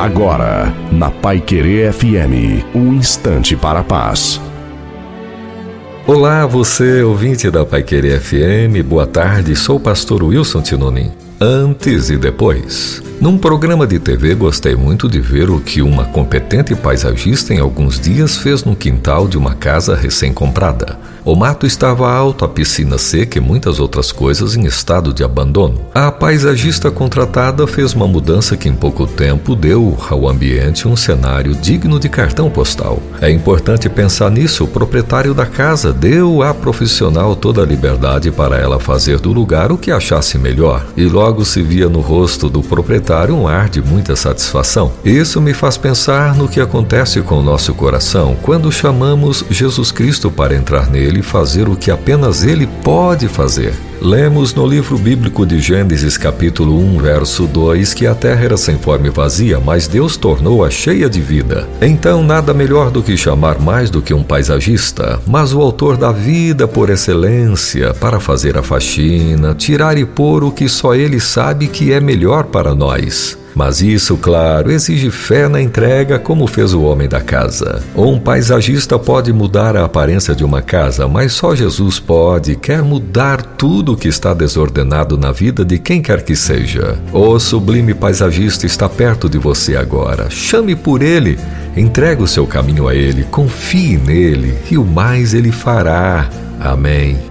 Agora, na Pai Querer FM, um instante para a paz. Olá, você ouvinte da Pai Querer FM, boa tarde, sou o pastor Wilson Tinonim. Antes e depois. Num programa de TV, gostei muito de ver o que uma competente paisagista em alguns dias fez no quintal de uma casa recém-comprada. O mato estava alto, a piscina seca e muitas outras coisas em estado de abandono. A paisagista contratada fez uma mudança que em pouco tempo deu ao ambiente um cenário digno de cartão postal. É importante pensar nisso. O proprietário da casa deu à profissional toda a liberdade para ela fazer do lugar o que achasse melhor. E logo se via no rosto do proprietário um ar de muita satisfação. Isso me faz pensar no que acontece com o nosso coração quando chamamos Jesus Cristo para entrar nele ele fazer o que apenas ele pode fazer. Lemos no livro bíblico de Gênesis, capítulo 1, verso 2, que a terra era sem forma e vazia, mas Deus tornou-a cheia de vida. Então, nada melhor do que chamar mais do que um paisagista, mas o autor da vida por excelência, para fazer a faxina, tirar e pôr o que só sabe que é melhor para nós. Mas isso, claro, exige fé na entrega, como fez o homem da casa. Um paisagista pode mudar a aparência de uma casa, mas só Jesus pode, quer mudar tudo que está desordenado na vida de quem quer que seja. O sublime paisagista está perto de você agora. Chame por ele, entregue o seu caminho a ele, confie nele e o mais ele fará. Amém.